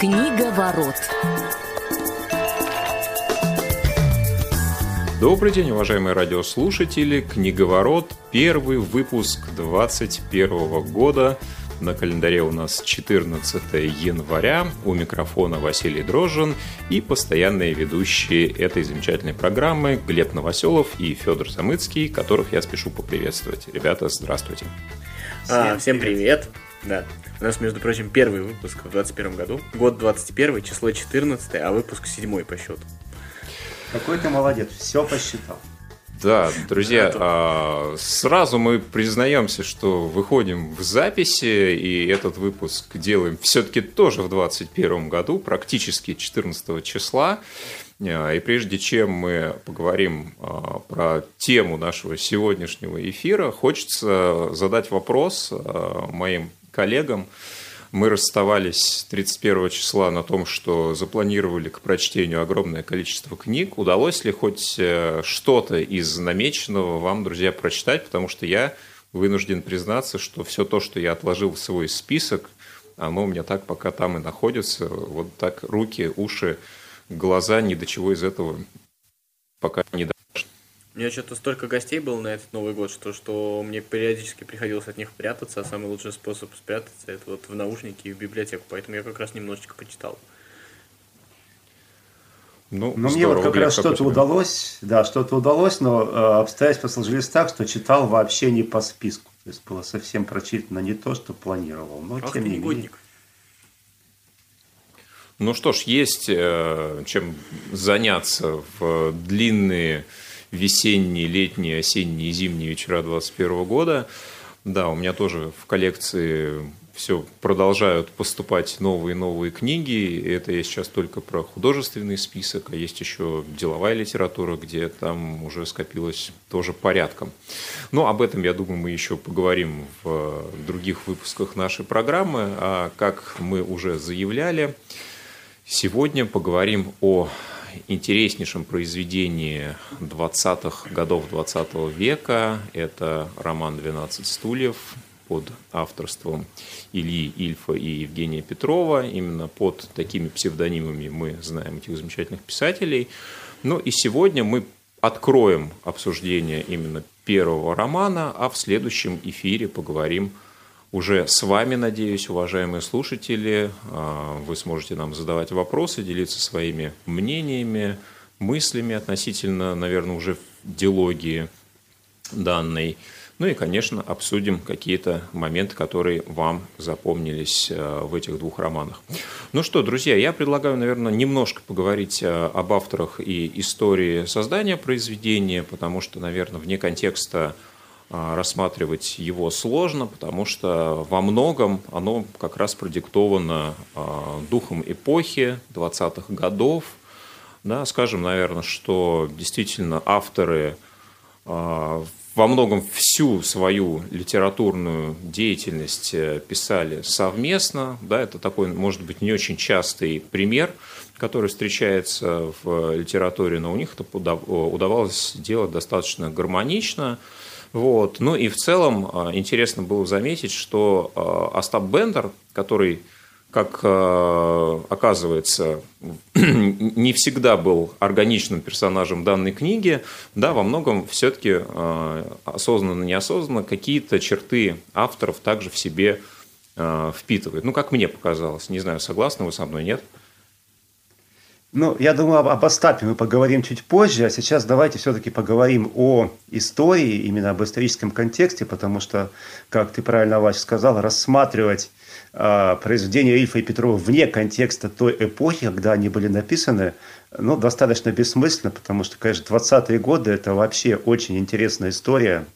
Книга ворот. Добрый день, уважаемые радиослушатели. Книговорот. Первый выпуск 2021 года. На календаре у нас 14 января. У микрофона Василий Дрожжин и постоянные ведущие этой замечательной программы Глеб Новоселов и Федор Самыцкий, которых я спешу поприветствовать. Ребята, здравствуйте. А, всем привет. Да. У нас, между прочим, первый выпуск в 2021 году. Год 21, число 14, а выпуск 7 по счету. Какой ты молодец, все посчитал. Да, друзья, а, сразу мы признаемся, что выходим в записи, и этот выпуск делаем все-таки тоже в 2021 году, практически 14 числа. А, и прежде чем мы поговорим а, про тему нашего сегодняшнего эфира, хочется задать вопрос моим коллегам, мы расставались 31 числа на том, что запланировали к прочтению огромное количество книг. Удалось ли хоть э, что-то из намеченного вам, друзья, прочитать? Потому что я вынужден признаться, что все то, что я отложил в свой список, оно у меня так пока там и находится. Вот так руки, уши, глаза, ни до чего из этого пока не у меня что-то столько гостей было на этот Новый год, что, что мне периодически приходилось от них прятаться, а самый лучший способ спрятаться это вот в наушники и в библиотеку. Поэтому я как раз немножечко почитал. Ну, но мне вот как раз что-то удалось, да, что-то удалось, но э, обстоятельства сложились так, что читал вообще не по списку. То есть было совсем прочитано не то, что планировал. Но Ах, тем не менее. Ну что ж, есть э, чем заняться в длинные весенние, летние, осенние и зимние вечера 2021 года. Да, у меня тоже в коллекции все продолжают поступать новые и новые книги. Это я сейчас только про художественный список, а есть еще деловая литература, где там уже скопилось тоже порядком. Но об этом, я думаю, мы еще поговорим в других выпусках нашей программы. А как мы уже заявляли, сегодня поговорим о интереснейшем произведении 20-х годов 20 -го века. Это роман «12 стульев» под авторством Ильи Ильфа и Евгения Петрова. Именно под такими псевдонимами мы знаем этих замечательных писателей. Ну и сегодня мы откроем обсуждение именно первого романа, а в следующем эфире поговорим о уже с вами, надеюсь, уважаемые слушатели. А, вы сможете нам задавать вопросы, делиться своими мнениями, мыслями относительно, наверное, уже диалогии данной. Ну и, конечно, обсудим какие-то моменты, которые вам запомнились а, в этих двух романах. Ну что, друзья, я предлагаю, наверное, немножко поговорить а, об авторах и истории создания произведения, потому что, наверное, вне контекста рассматривать его сложно, потому что во многом оно как раз продиктовано а, духом эпохи 20-х годов. Да, скажем, наверное, что действительно авторы а, во многом всю свою литературную деятельность э, писали совместно. Да, это такой, может быть, не очень частый пример, который встречается в литературе, но у них это удавалось делать достаточно гармонично. Вот. Ну и в целом а, интересно было заметить, что а, Остап Бендер, который, как а, оказывается, не всегда был органичным персонажем данной книги, да, во многом все-таки осознанно-неосознанно какие-то черты авторов также в себе впитывает. Ну, как мне показалось. Не знаю, согласны вы со мной, нет? Ну, я думаю, об, об Остапе мы поговорим чуть позже, а сейчас давайте все-таки поговорим о истории, именно об историческом контексте, потому что, как ты правильно, Вася, сказал, рассматривать э, произведения Ильфа и Петрова вне контекста той эпохи, когда они были написаны, ну, достаточно бессмысленно, потому что, конечно, 20-е годы – это вообще очень интересная история,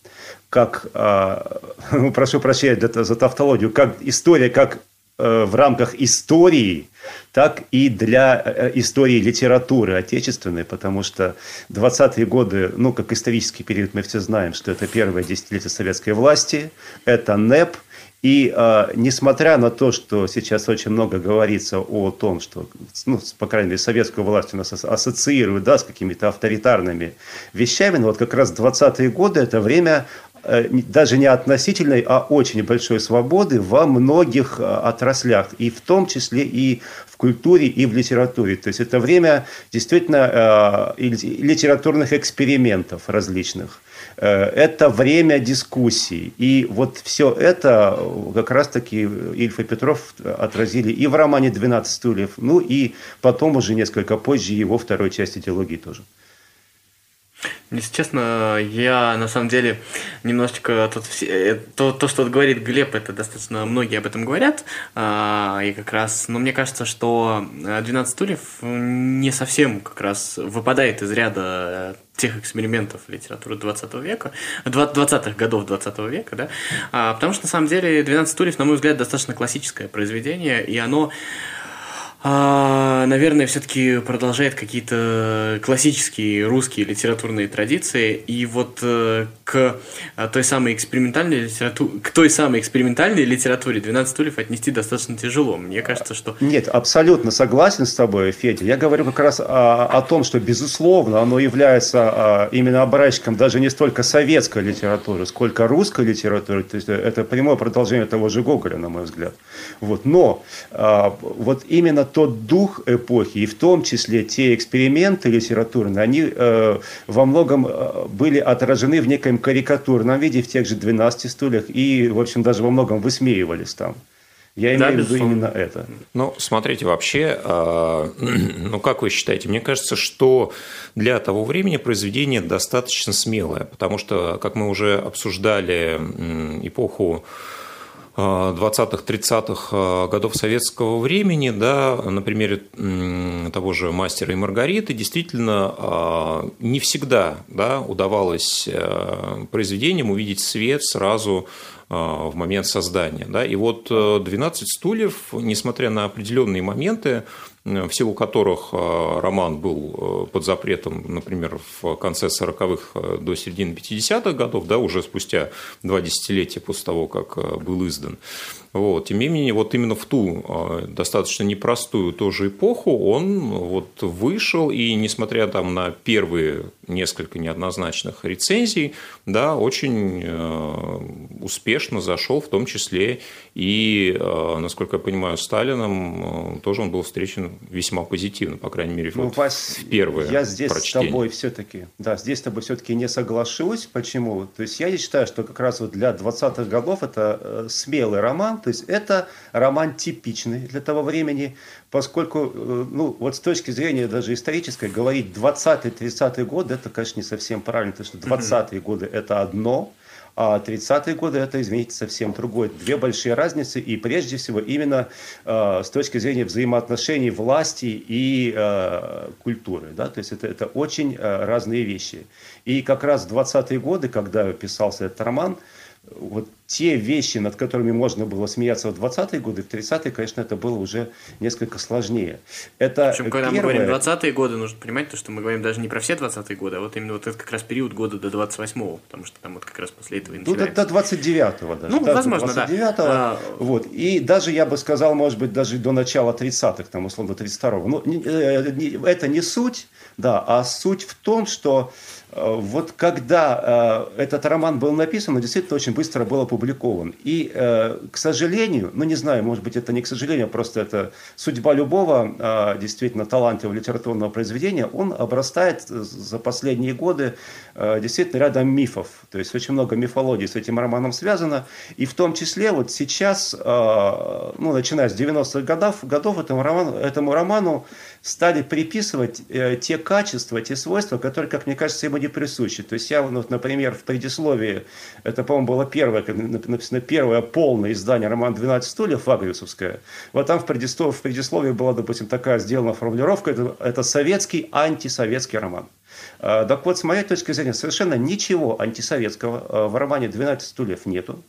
как, э, ну, прошу прощения за, тавтологию, как история, как в рамках истории – так и для э, истории литературы отечественной, потому что 20-е годы, ну, как исторический период, мы все знаем, что это первое десятилетие советской власти, это НЭП, и э, несмотря на то, что сейчас очень много говорится о том, что, ну, по крайней мере, советскую власть у нас ассоциируют да, с какими-то авторитарными вещами, но вот как раз 20-е годы – это время э, даже не относительной, а очень большой свободы во многих э, отраслях, и в том числе и в культуре, и в литературе. То есть это время действительно литературных экспериментов различных. Это время дискуссий. И вот все это как раз-таки Ильф и Петров отразили и в романе «12 стульев», ну и потом уже несколько позже его второй части идеологии тоже. Если честно, я на самом деле немножечко тут все, э, то, то, что говорит Глеб, это достаточно многие об этом говорят. А, и как раз, ну, мне кажется, что 12 стульев не совсем как раз выпадает из ряда тех экспериментов литературы 20 века, 20-х годов 20 века, да, а, потому что на самом деле 12 стульев, на мой взгляд, достаточно классическое произведение, и оно а, наверное, все-таки продолжает какие-то классические русские литературные традиции. И вот э, к э, той самой экспериментальной литературе, к той самой экспериментальной литературе 12 стульев отнести достаточно тяжело. Мне кажется, что... Нет, абсолютно согласен с тобой, Федя. Я говорю как раз о, о том, что, безусловно, оно является а, именно образчиком даже не столько советской литературы, сколько русской литературы. То есть это прямое продолжение того же Гоголя, на мой взгляд. Вот. Но а, вот именно тот дух эпохи, и в том числе те эксперименты литературные, они э, во многом э, были отражены в некоем карикатурном виде в тех же «12 стульях» и, в общем, даже во многом высмеивались там. Я имею да, в виду именно это. Ну, смотрите, вообще, э, ну, как вы считаете, мне кажется, что для того времени произведение достаточно смелое, потому что, как мы уже обсуждали эпоху 20-30-х э, годов советского времени, да, на примере того же «Мастера и Маргариты», действительно э, не всегда да, удавалось э, произведениям увидеть свет сразу в момент создания. Да? И вот «12 стульев», несмотря на определенные моменты, в силу которых э, роман был э, под запретом, например, в конце 40-х э, до середины 50-х годов, да, уже спустя два десятилетия после того, как был издан. Вот. Тем не менее, вот именно в ту достаточно непростую тоже эпоху он вот вышел, и несмотря там на первые несколько неоднозначных рецензий, да, очень успешно зашел, в том числе и, насколько я понимаю, Сталином тоже он был встречен весьма позитивно, по крайней мере, ну, вот Вась, в первое Я здесь прочтение. с тобой все-таки, да, здесь с тобой все-таки не соглашусь. Почему? То есть я считаю, что как раз вот для 20-х годов это э, смелый роман, то есть это роман типичный для того времени, поскольку, э, ну, вот с точки зрения даже исторической, говорить 20-30-е годы, это, конечно, не совсем правильно, потому что 20-е годы это одно, а 30-е годы это, извините, совсем другое. Две большие разницы, и прежде всего именно э, с точки зрения взаимоотношений власти и э, культуры. Да? То есть это, это очень э, разные вещи. И как раз 20-е годы, когда писался этот роман, вот те вещи, над которыми можно было смеяться в 20-е годы, в 30-е, конечно, это было уже несколько сложнее. Это Причем, когда первое... мы говорим 20-е годы, нужно понимать, то, что мы говорим даже не про все 20-е годы, а вот именно вот этот как раз период года до 28-го, потому что там вот как раз после этого и начинается. Ну, до, до 29-го даже. Ну, да, возможно, 29 да. А... Вот. И даже, я бы сказал, может быть, даже до начала 30-х, там, условно, 32-го. Но э, это не суть, да, а суть в том, что вот когда э, этот роман был написан, он действительно очень быстро был опубликован. И, э, к сожалению, ну не знаю, может быть, это не к сожалению, просто это судьба любого э, действительно талантливого литературного произведения, он обрастает за последние годы э, действительно рядом мифов. То есть очень много мифологии с этим романом связано. И в том числе вот сейчас, э, ну, начиная с 90-х годов, годов этому роману, этому роману стали приписывать э, те качества, те свойства, которые, как мне кажется, ему не присущи. То есть я, вот, например, в предисловии, это, по-моему, было первое, написано первое полное издание романа «12 стульев» Вагриусовское. Вот там в предисловии, в предисловии была, допустим, такая сделана формулировка, это, это советский антисоветский роман. А, так вот, с моей точки зрения, совершенно ничего антисоветского а, в романе «12 стульев» нету.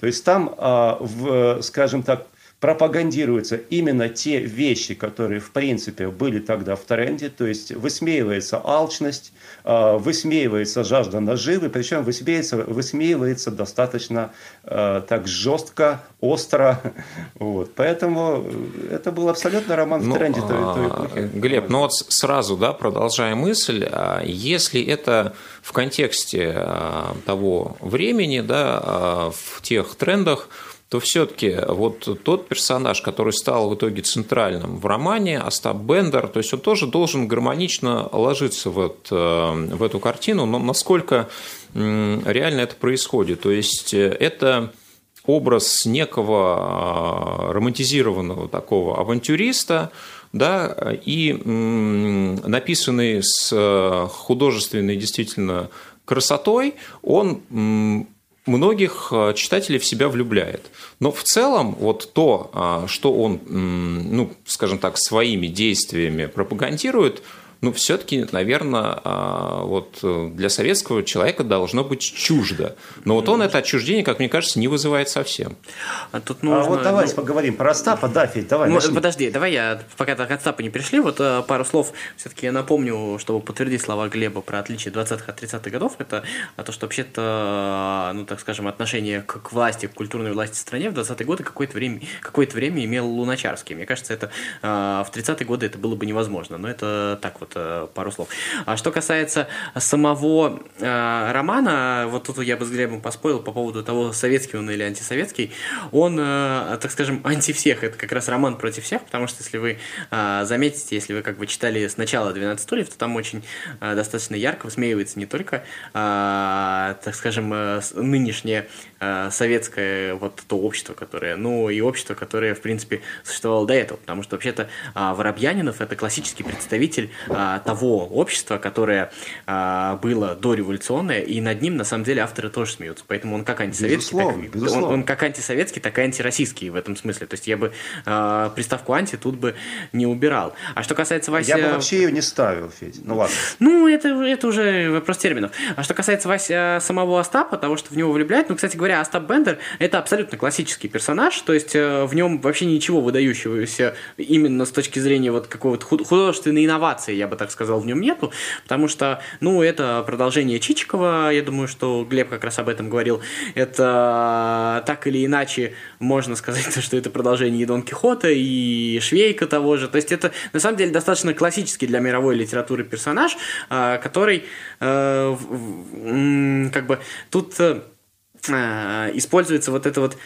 То есть там, а, в, скажем так, пропагандируются именно те вещи, которые, в принципе, были тогда в тренде, то есть высмеивается алчность, а, высмеивается жажда наживы, причем высмеивается, высмеивается достаточно э, так жестко, остро. Вот. Поэтому это был абсолютно роман в ну, тренде той, той эпохи. Глеб, ну вот сразу, да, продолжая мысль, а если это в контексте того времени, да, в тех трендах, то все-таки вот тот персонаж, который стал в итоге центральным в романе, Остап Бендер, то есть он тоже должен гармонично ложиться в, это, в эту картину, но насколько реально это происходит. То есть это образ некого романтизированного такого авантюриста, да, и написанный с художественной действительно красотой, он многих э, читателей в себя влюбляет. Но в целом вот то, а, что он, ну, скажем так, своими действиями пропагандирует, ну, все-таки, наверное, а, вот э, для советского человека должно быть чуждо. Но вот он это отчуждение, как мне кажется, не вызывает совсем. А, тут нужно... а вот давайте ну... поговорим про Остапа. Да, Федь, давай. Ну, подожди, давай я, пока так от Остапа не пришли, вот э, пару слов все-таки я напомню, чтобы подтвердить слова Глеба про отличие 20-х от 30-х годов. Это то, что вообще-то, ну, так скажем, отношение к, к власти, к культурной власти в стране в 20-е годы какое-то время, какое время имел Луначарский. Мне кажется, это в 30-е годы это было бы невозможно. Но это так вот пару слов. А что касается самого э, романа, вот тут я бы с Глебом поспорил по поводу того, советский он или антисоветский. Он, э, так скажем, анти всех. Это как раз роман против всех, потому что если вы э, заметите, если вы как бы читали сначала 12 стульев, то там очень э, достаточно ярко высмеивается не только, э, так скажем, э, нынешнее э, советское вот то общество, которое, ну и общество, которое, в принципе, существовало до этого, потому что вообще-то э, Воробьянинов это классический представитель э, того общества, которое а, было дореволюционное, и над ним, на самом деле, авторы тоже смеются. Поэтому он как антисоветский, безусловно, так, безусловно. Он, он как антисоветский, так и антироссийский в этом смысле. То есть я бы а, приставку анти тут бы не убирал. А что касается Васи... Я бы вообще ее не ставил, Федь. Ну ладно. Ну, это, это уже вопрос терминов. А что касается Вася самого Остапа, того, что в него влюбляют, ну, кстати говоря, Остап Бендер это абсолютно классический персонаж, то есть э, в нем вообще ничего выдающегося именно с точки зрения вот какого-то художественной инновации, я бы так сказал, в нем нету, потому что, ну, это продолжение Чичикова, я думаю, что Глеб как раз об этом говорил, это так или иначе можно сказать, что это продолжение и Дон Кихота, и Швейка того же, то есть это на самом деле достаточно классический для мировой литературы персонаж, а, который э, как бы тут э, используется вот этот вот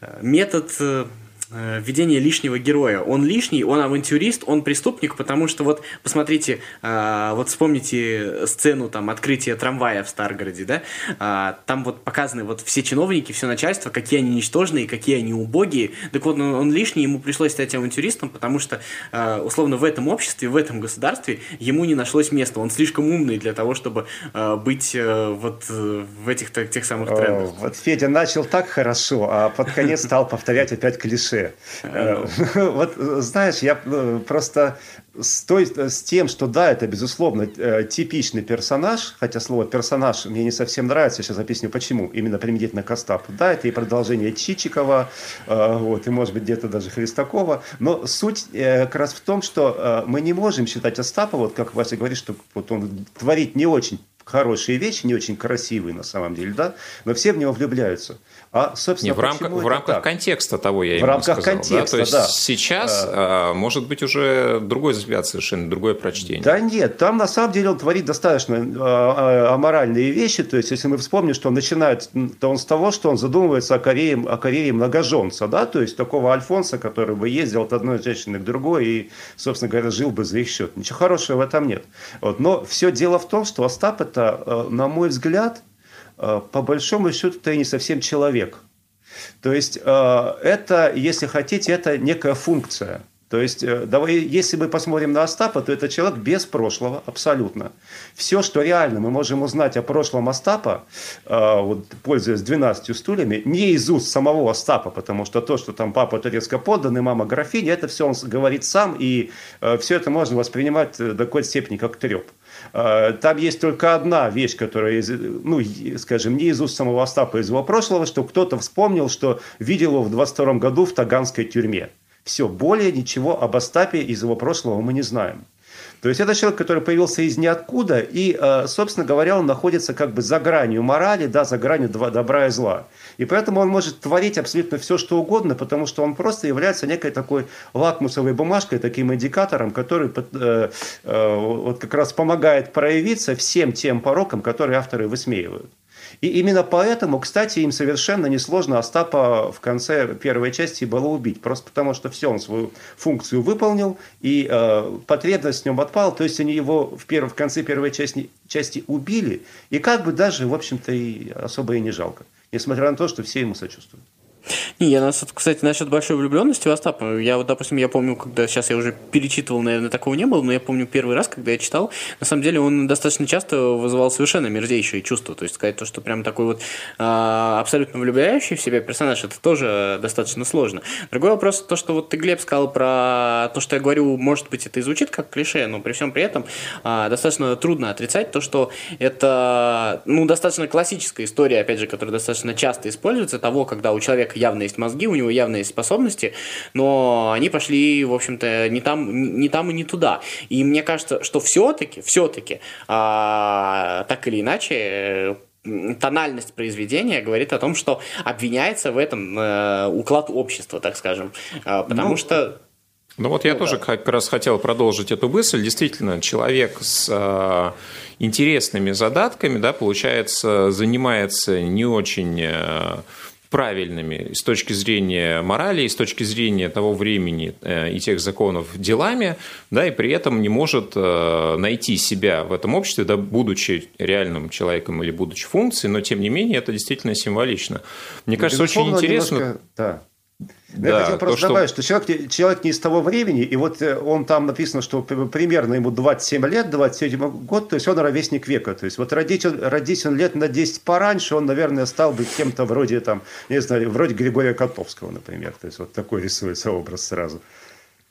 э, метод Э, введение лишнего героя. Он лишний, он авантюрист, он преступник, потому что вот посмотрите, э, вот вспомните сцену там открытия трамвая в Старгороде, да, э, там вот показаны вот все чиновники, все начальство, какие они ничтожные, какие они убогие. Так вот, он, он лишний, ему пришлось стать авантюристом, потому что э, условно в этом обществе, в этом государстве ему не нашлось места. Он слишком умный для того, чтобы э, быть э, вот э, в этих тех самых трендах. Вот Федя начал так хорошо, а под конец стал повторять опять клише клише. Э, вот знаешь, я э, просто с, той, с тем, что да, это безусловно э, типичный персонаж, хотя слово персонаж мне не совсем нравится, сейчас объясню почему, именно применительно к Остапу. Да, это и продолжение Чичикова, вот, и может быть где-то даже Христакова, но суть как раз в том, что мы не можем считать Остапа, вот как Вася говорит, что вот он творит не очень хорошие вещи, не очень красивые на самом деле, да, но все в него влюбляются. А, собственно, не, в, рамках, в рамках так? контекста того я в именно рамках сказал. Контекста, да? То есть да. сейчас а, может быть уже другой взгляд совершенно, другое прочтение. Да нет, там на самом деле он творит достаточно а, аморальные вещи. То есть, если мы вспомним, что он начинает, то он с того, что он задумывается о карьере, о карьере многоженца, да, то есть такого Альфонса, который бы ездил от одной женщины к другой и, собственно говоря, жил бы за их счет. Ничего хорошего в этом нет. Вот. Но все дело в том, что Остап это, э, на мой взгляд, Э, по большому счету ты не совсем человек. То есть э, это, если хотите, это некая функция. То есть, э, давай, если мы посмотрим на Остапа, то это человек без прошлого, абсолютно. Все, что реально мы можем узнать о прошлом Остапа, э, вот, пользуясь 12 стульями, не из уст самого Остапа, потому что то, что там папа турецко подданный, мама графиня, это все он говорит сам, и э, все это можно воспринимать до какой-то степени как треп. Там есть только одна вещь, которая, ну, скажем, не из уст самого Остапа, а из его прошлого, что кто-то вспомнил, что видел его в 22 году в Таганской тюрьме. Все, более ничего об Остапе из его прошлого мы не знаем. То есть это человек, который появился из ниоткуда, и, э, собственно говоря, он находится как бы за гранью морали, да, за гранью добра и зла. И поэтому он может творить абсолютно все, что угодно, потому что он просто является некой такой лакмусовой бумажкой, таким индикатором, который э, э, вот как раз помогает проявиться всем тем порокам, которые авторы высмеивают. И именно поэтому, кстати, им совершенно несложно Остапа в конце первой части было убить. Просто потому, что все, он свою функцию выполнил, и э, потребность в нем отпала. То есть они его в, перв, в конце первой части, части убили, и как бы даже, в общем-то, и особо и не жалко. Несмотря на то, что все ему сочувствуют. Не, я, кстати, насчет большой влюбленности в Остапа, я вот, допустим, я помню, когда сейчас я уже перечитывал, наверное, такого не было, но я помню первый раз, когда я читал, на самом деле он достаточно часто вызывал совершенно мерзейшие чувства, то есть сказать то, что прям такой вот а, абсолютно влюбляющий в себя персонаж, это тоже достаточно сложно. Другой вопрос, то, что вот ты, Глеб, сказал про то, что я говорю, может быть, это и звучит как клише, но при всем при этом а, достаточно трудно отрицать то, что это, ну, достаточно классическая история, опять же, которая достаточно часто используется, того, когда у человека явно есть мозги, у него явно есть способности, но они пошли, в общем-то, не там, не там и не туда. И мне кажется, что все-таки, все-таки, а, так или иначе, тональность произведения говорит о том, что обвиняется в этом э, уклад общества, так скажем. Э, потому ну, что ну вот я ну, тоже да. как раз хотел продолжить эту мысль. Действительно, человек с э, интересными задатками, да, получается, занимается не очень э, правильными с точки зрения морали, и с точки зрения того времени э, и тех законов делами, да, и при этом не может э, найти себя в этом обществе, да, будучи реальным человеком или будучи функцией, но тем не менее это действительно символично. Мне кажется, очень интересно. Немножко, да. Да, я хотел просто то, добавить, что, что человек, человек не из того времени, и вот э, он там написано, что примерно ему 27 лет, 27 год, то есть он ровесник века. То есть вот родить он, родись он лет на 10 пораньше, он, наверное, стал бы кем-то вроде, там, не знаю, вроде Григория Котовского, например. То есть вот такой рисуется образ сразу.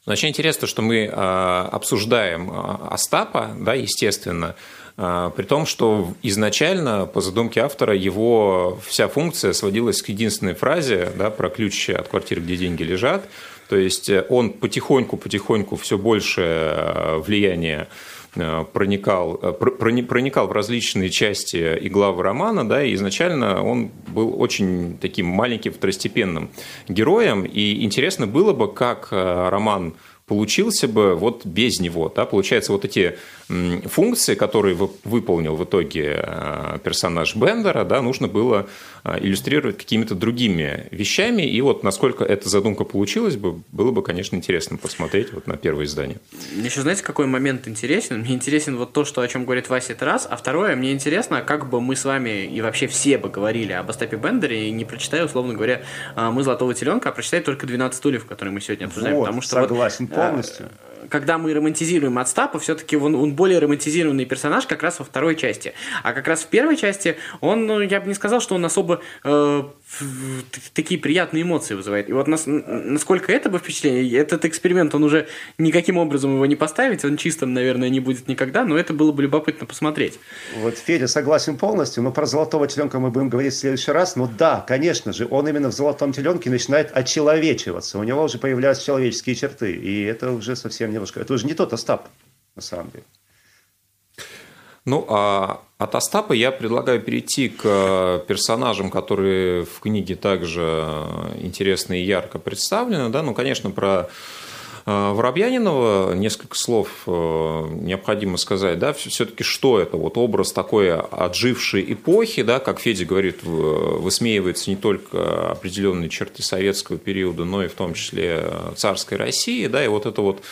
Очень интересно, что мы а, обсуждаем а, Остапа, да, естественно, при том, что изначально, по задумке автора, его вся функция сводилась к единственной фразе да, про ключ от квартиры, где деньги лежат. То есть э, он потихоньку-потихоньку все больше э, влияния э, проникал, проникал в различные части и главы романа, да, и изначально он был очень таким маленьким второстепенным героем, и интересно было бы, как роман получился бы вот без него. Да? Получается, вот эти функции, которые выполнил в итоге э, персонаж Бендера, да, нужно было иллюстрировать какими-то другими вещами. И вот насколько эта задумка получилась бы, было бы, конечно, интересно посмотреть вот на первое издание. Еще знаете, какой момент интересен? Мне интересен вот то, что, о чем говорит Вася, это раз. А второе, мне интересно, как бы мы с вами и вообще все бы говорили об Остапе Бендере, и не прочитая, условно говоря, э, «Мы золотого теленка», а прочитая только «12 стульев», которые мы сегодня обсуждаем. Вот, потому что согласен вот, полностью когда мы романтизируем Отстапа, все-таки он, он более романтизированный персонаж как раз во второй части. А как раз в первой части он, ну, я бы не сказал, что он особо э, такие приятные эмоции вызывает. И вот нас, насколько это бы впечатление, этот эксперимент, он уже никаким образом его не поставить, он чистым, наверное, не будет никогда, но это было бы любопытно посмотреть. Вот Федя согласен полностью, но про золотого теленка мы будем говорить в следующий раз. Но да, конечно же, он именно в золотом теленке начинает очеловечиваться, у него уже появляются человеческие черты, и это уже совсем немножко, это уже не тот Остап, на самом деле. Ну, а от Остапа я предлагаю перейти к э, персонажам, которые в книге также интересно и ярко представлены. Да? Ну, конечно, про Воробьянинова несколько слов э, необходимо сказать, да, все-таки что это, вот образ такой отжившей эпохи, да, как Федя говорит, высмеивается не только определенные черты советского периода, но и в том числе царской России, да, и вот это вот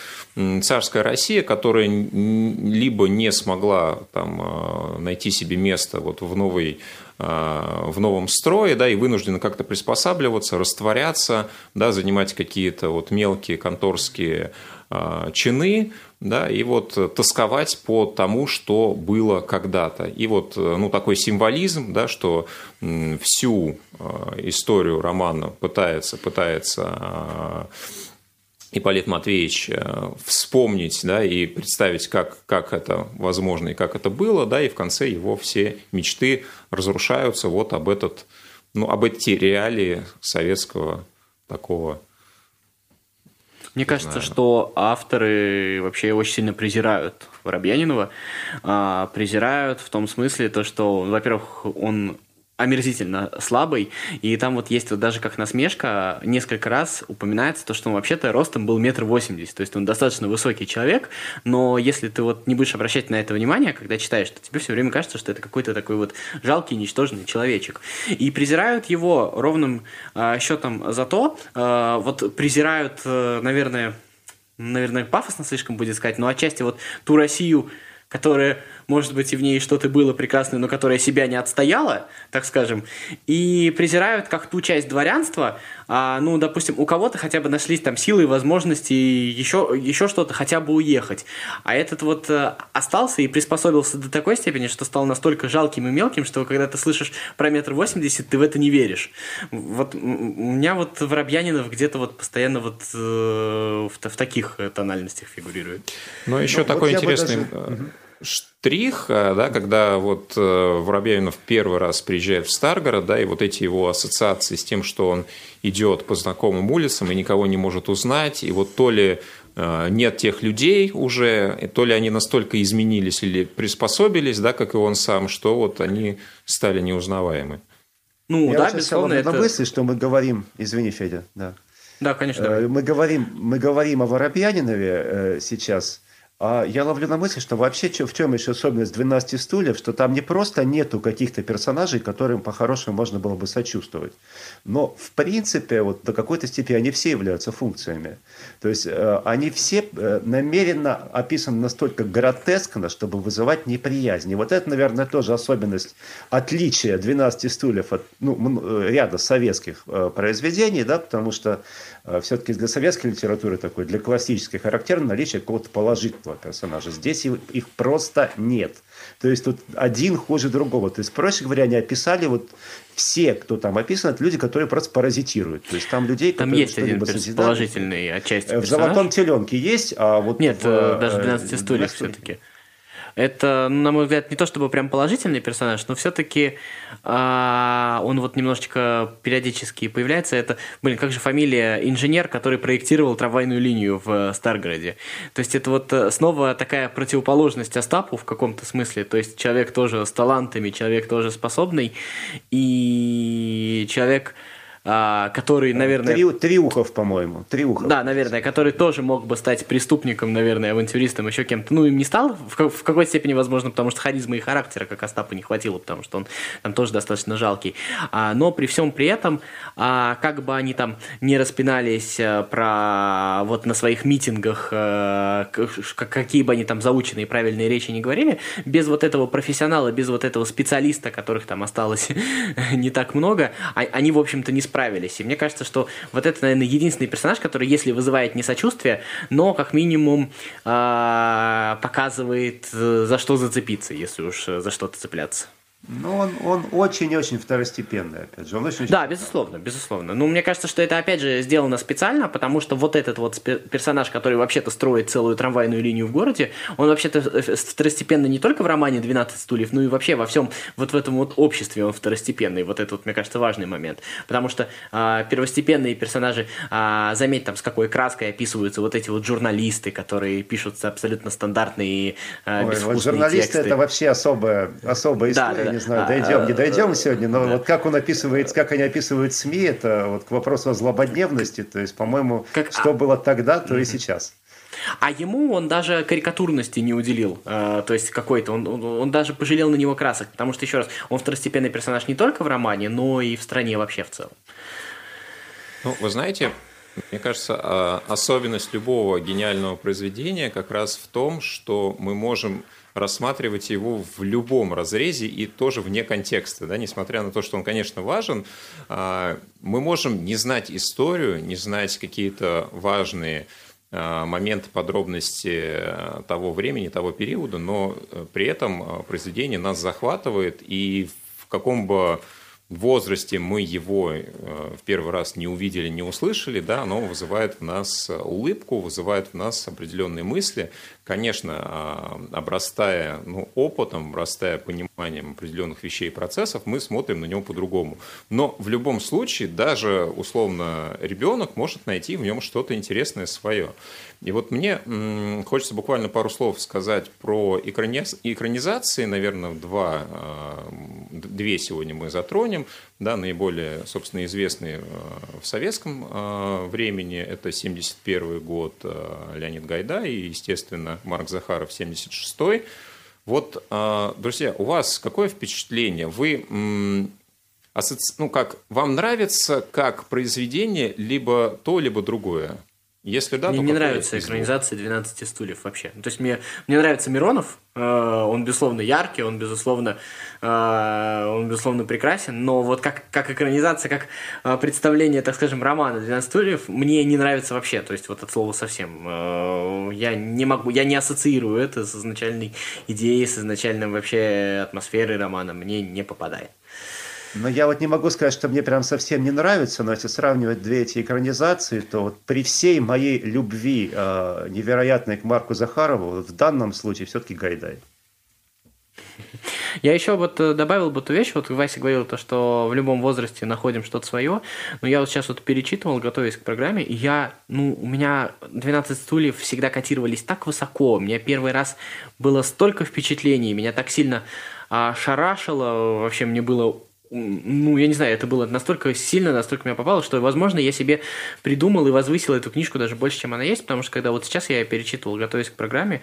царская Россия, которая либо не смогла там, э, найти себе место вот в новой в новом строе, да, и вынуждены как-то приспосабливаться, растворяться, да, занимать какие-то вот мелкие конторские чины, да, и вот тосковать по тому, что было когда-то. И вот ну, такой символизм, да, что всю историю романа пытается, пытается Ипполит Матвеевич э, вспомнить да, и представить, как, как это возможно и как это было, да, и в конце его все мечты разрушаются вот об, этот, ну, об эти реалии советского такого мне кажется, знаю. что авторы вообще очень сильно презирают Воробьянинова. А, презирают в том смысле, то, что, во-первых, он омерзительно слабый, и там вот есть вот даже как насмешка, несколько раз упоминается то, что он вообще-то ростом был метр восемьдесят, то есть он достаточно высокий человек, но если ты вот не будешь обращать на это внимание, когда читаешь, то тебе все время кажется, что это какой-то такой вот жалкий, ничтожный человечек. И презирают его ровным э, счетом за то, э, вот презирают, э, наверное, наверное, пафосно слишком будет сказать, но отчасти вот ту Россию, которая может быть, и в ней что-то было прекрасное, но которая себя не отстояла, так скажем, и презирают как ту часть дворянства, а, ну, допустим, у кого-то хотя бы нашлись там силы и возможности еще, еще что-то хотя бы уехать. А этот вот а, остался и приспособился до такой степени, что стал настолько жалким и мелким, что когда ты слышишь про метр восемьдесят, ты в это не веришь. Вот у меня вот Воробьянинов где-то вот постоянно вот э, в, в таких тональностях фигурирует. Но еще ну, такой вот интересный... Даже штрих, э, да, когда вот э, Воробьянинов первый раз приезжает в Старгород, да, и вот эти его ассоциации с тем, что он идет по знакомым улицам и никого не может узнать, и вот то ли э, нет тех людей уже, то ли они настолько изменились или приспособились, да, как и он сам, что вот они стали неузнаваемы. Ну, Я да, безусловно, это... мысли, что мы говорим, извини, Федя, да. Да, конечно. Мы говорим, мы говорим о Воробьянинове сейчас – я ловлю на мысли, что вообще в чем еще особенность 12 стульев, что там не просто нету каких-то персонажей, которым по-хорошему можно было бы сочувствовать, но в принципе вот до какой-то степени они все являются функциями. То есть э, они все э, намеренно описаны настолько гротескно, чтобы вызывать неприязнь. И вот это, наверное, тоже особенность отличия 12 стульев от ну, э, ряда советских произведений, да, потому что все-таки для советской литературы такой, для классической характерно наличие какого-то положительного этого персонажа. Здесь их просто нет. То есть тут один хуже другого. То есть, проще говоря, они описали вот все, кто там описан, это люди, которые просто паразитируют. То есть там людей, там которые есть один созидают. положительный отчасти персонаж. В «Золотом теленке» есть, а вот Нет, в, э, даже в «12 стульях» все-таки. Это, на мой взгляд, не то чтобы прям положительный персонаж, но все-таки а, он вот немножечко периодически появляется. Это, блин, как же фамилия инженер, который проектировал трамвайную линию в Старгороде. То есть это вот э, снова такая противоположность Остапу в каком-то смысле. То есть человек тоже с талантами, человек тоже способный, и человек а, который, наверное... Три, Триухов, по-моему. Триухов. Да, наверное, который тоже мог бы стать преступником, наверное, авантюристом, еще кем-то. Ну, им не стал, в, в какой степени, возможно, потому что харизмы и характера, как Остапа, не хватило, потому что он там тоже достаточно жалкий. А, но при всем при этом, а, как бы они там не распинались а, про вот на своих митингах, а, какие бы они там заученные правильные речи не говорили, без вот этого профессионала, без вот этого специалиста, которых там осталось не так много, а, они, в общем-то, не справились. И мне кажется, что вот это, наверное, единственный персонаж, который, если вызывает не сочувствие, но как минимум э, показывает, э, за что зацепиться, если уж за что-то цепляться. Ну, он, он очень-очень второстепенный, опять же. Он очень да, безусловно, безусловно. Ну, мне кажется, что это, опять же, сделано специально, потому что вот этот вот персонаж, который вообще-то строит целую трамвайную линию в городе, он вообще-то второстепенный не только в романе «12 стульев», но и вообще во всем вот в этом вот обществе он второстепенный. Вот это вот, мне кажется, важный момент. Потому что а, первостепенные персонажи, а, заметь, там, с какой краской описываются вот эти вот журналисты, которые пишут абсолютно стандартные, а, Ой, вот журналисты тексты. это вообще особая, особая история. Да, да, не знаю, дойдем, не дойдем сегодня, но вот как он описывает, как они описывают СМИ, это вот к вопросу о злободневности, то есть, по-моему, что а было тогда, то и сейчас. А ему он даже карикатурности не уделил, э, то есть какой-то, он, он, он даже пожалел на него красок, потому что, еще раз, он второстепенный персонаж не только в романе, но и в стране вообще в целом. Ну, вы знаете, Мне кажется, а, особенность любого гениального произведения как раз в том, что мы можем рассматривать его в любом разрезе и тоже вне контекста. Да? Несмотря на то, что он, конечно, важен, а, мы можем не знать историю, не знать какие-то важные а, моменты, подробности того времени, того периода, но э, при этом произведение нас захватывает, и в каком бы возрасте мы его э, в первый раз не увидели, не услышали, да, оно вызывает в нас улыбку, вызывает в нас определенные мысли, конечно, а, обрастая ну, опытом, обрастая пониманием определенных вещей и процессов, мы смотрим на него по-другому. Но в любом случае, даже условно ребенок может найти в нем что-то интересное свое. И вот мне хочется буквально пару слов сказать про экранизации, наверное, два, а, две сегодня мы затронем, да, наиболее, собственно, известные а, в советском времени, это 71 год Леонид Гайдай и, естественно, Марк Захаров 76-й. Вот, друзья, у вас какое впечатление? Вы ну как, вам нравится как произведение либо то, либо другое? Если да, мне то не нравится экранизация 12 стульев вообще. То есть мне, мне нравится Миронов, э, он безусловно яркий, он безусловно, э, он безусловно прекрасен, но вот как, как экранизация, как э, представление, так скажем, романа 12 стульев мне не нравится вообще. То есть вот от слова совсем. Э, я не могу, я не ассоциирую это с изначальной идеей, с изначальным вообще атмосферой романа. Мне не попадает. Но я вот не могу сказать, что мне прям совсем не нравится, но если сравнивать две эти экранизации, то вот при всей моей любви э, невероятной к Марку Захарову, в данном случае все-таки Гайдай. Я еще вот э, добавил бы ту вещь, вот Вася говорил то, что в любом возрасте находим что-то свое, но я вот сейчас вот перечитывал, готовясь к программе, и я, ну, у меня 12 стульев всегда котировались так высоко, у меня первый раз было столько впечатлений, меня так сильно а, шарашило, вообще мне было ну, я не знаю, это было настолько сильно, настолько меня попало, что, возможно, я себе придумал и возвысил эту книжку даже больше, чем она есть, потому что когда вот сейчас я перечитывал, готовясь к программе,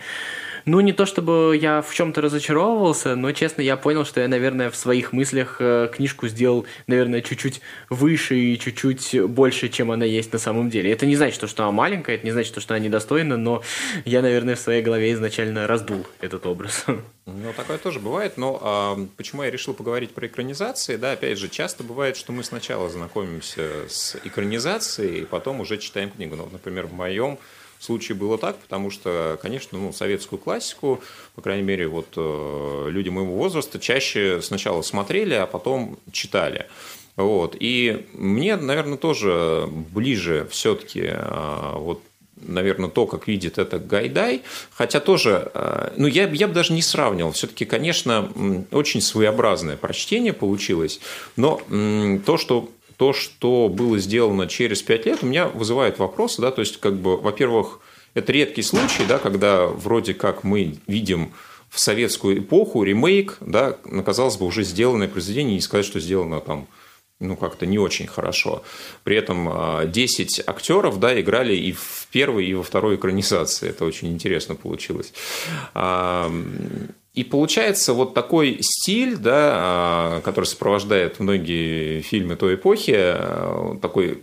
ну, не то чтобы я в чем-то разочаровывался, но, честно, я понял, что я, наверное, в своих мыслях э, книжку сделал, наверное, чуть-чуть выше и чуть-чуть больше, чем она есть на самом деле. Это не значит, что она маленькая, это не значит, что она недостойна, но я, наверное, в своей голове изначально раздул этот образ. Ну, такое тоже бывает, но а, почему я решил поговорить про экранизации, да, опять же, часто бывает, что мы сначала знакомимся с экранизацией, и потом уже читаем книгу. Ну, например, в моем случае было так, потому что, конечно, ну, советскую классику, по крайней мере, вот э, люди моего возраста чаще сначала смотрели, а потом читали. Вот. И мне, наверное, тоже ближе все-таки э, вот наверное, то, как видит это Гайдай, хотя тоже, э, ну, я, я бы даже не сравнивал, все-таки, конечно, очень своеобразное прочтение получилось, но то, что то, что было сделано через пять лет, у меня вызывает вопросы, да, то есть, как бы, во-первых, это редкий случай, да, когда вроде как мы видим в советскую эпоху ремейк, да, казалось бы, уже сделанное произведение, не сказать, что сделано там ну, как-то не очень хорошо. При этом 10 а, актеров, да, играли и в первой, и во второй экранизации. Это очень интересно получилось. И получается вот такой стиль, да, а, который сопровождает многие фильмы той эпохи, а, такой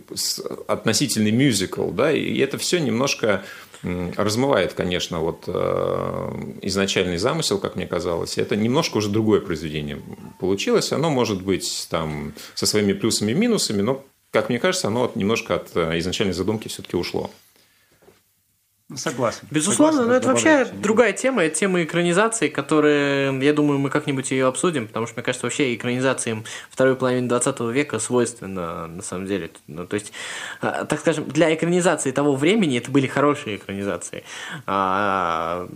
относительный мюзикл, да, и это все немножко размывает, конечно, вот а, изначальный замысел, как мне казалось. Это немножко уже другое произведение получилось. Оно может быть там со своими плюсами и минусами, но, как мне кажется, оно немножко от изначальной задумки все-таки ушло. Согласен. Безусловно, Согласен, но это вообще другая тема, это тема экранизации, которая, я думаю, мы как-нибудь ее обсудим, потому что, мне кажется, вообще экранизациям второй половины 20 века свойственно, на самом деле. Ну, то есть, а, так скажем, для экранизации того времени это были хорошие экранизации. А,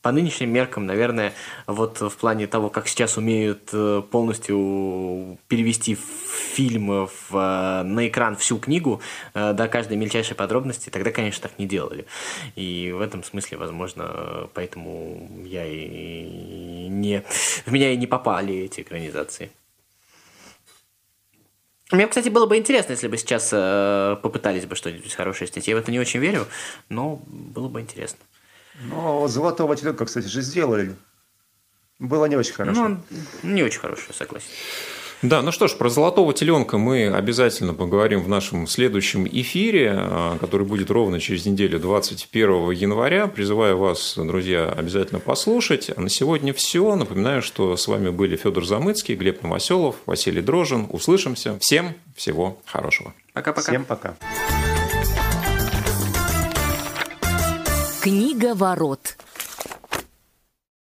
по нынешним меркам, наверное, вот в плане того, как сейчас умеют э, полностью перевести фильм в, э, на экран всю книгу э, до каждой мельчайшей подробности, тогда, конечно, так не делали. И в этом смысле, возможно, поэтому я и не... В меня и не попали эти экранизации. Мне, кстати, было бы интересно, если бы сейчас э, попытались бы что-нибудь хорошее снять. Я в это не очень верю, но было бы интересно. Ну, «Золотого теленка», кстати, же сделали. Было не очень хорошо. Ну, не очень хорошее, согласен. Да, ну что ж, про золотого теленка мы обязательно поговорим в нашем следующем эфире, а, который будет ровно через неделю, 21 января. Призываю вас, друзья, обязательно послушать. А на сегодня все. Напоминаю, что с вами были Федор Замыцкий, Глеб Новоселов, Василий Дрожин. Услышимся. Всем всего хорошего. Пока-пока. Всем пока. Книга ворот.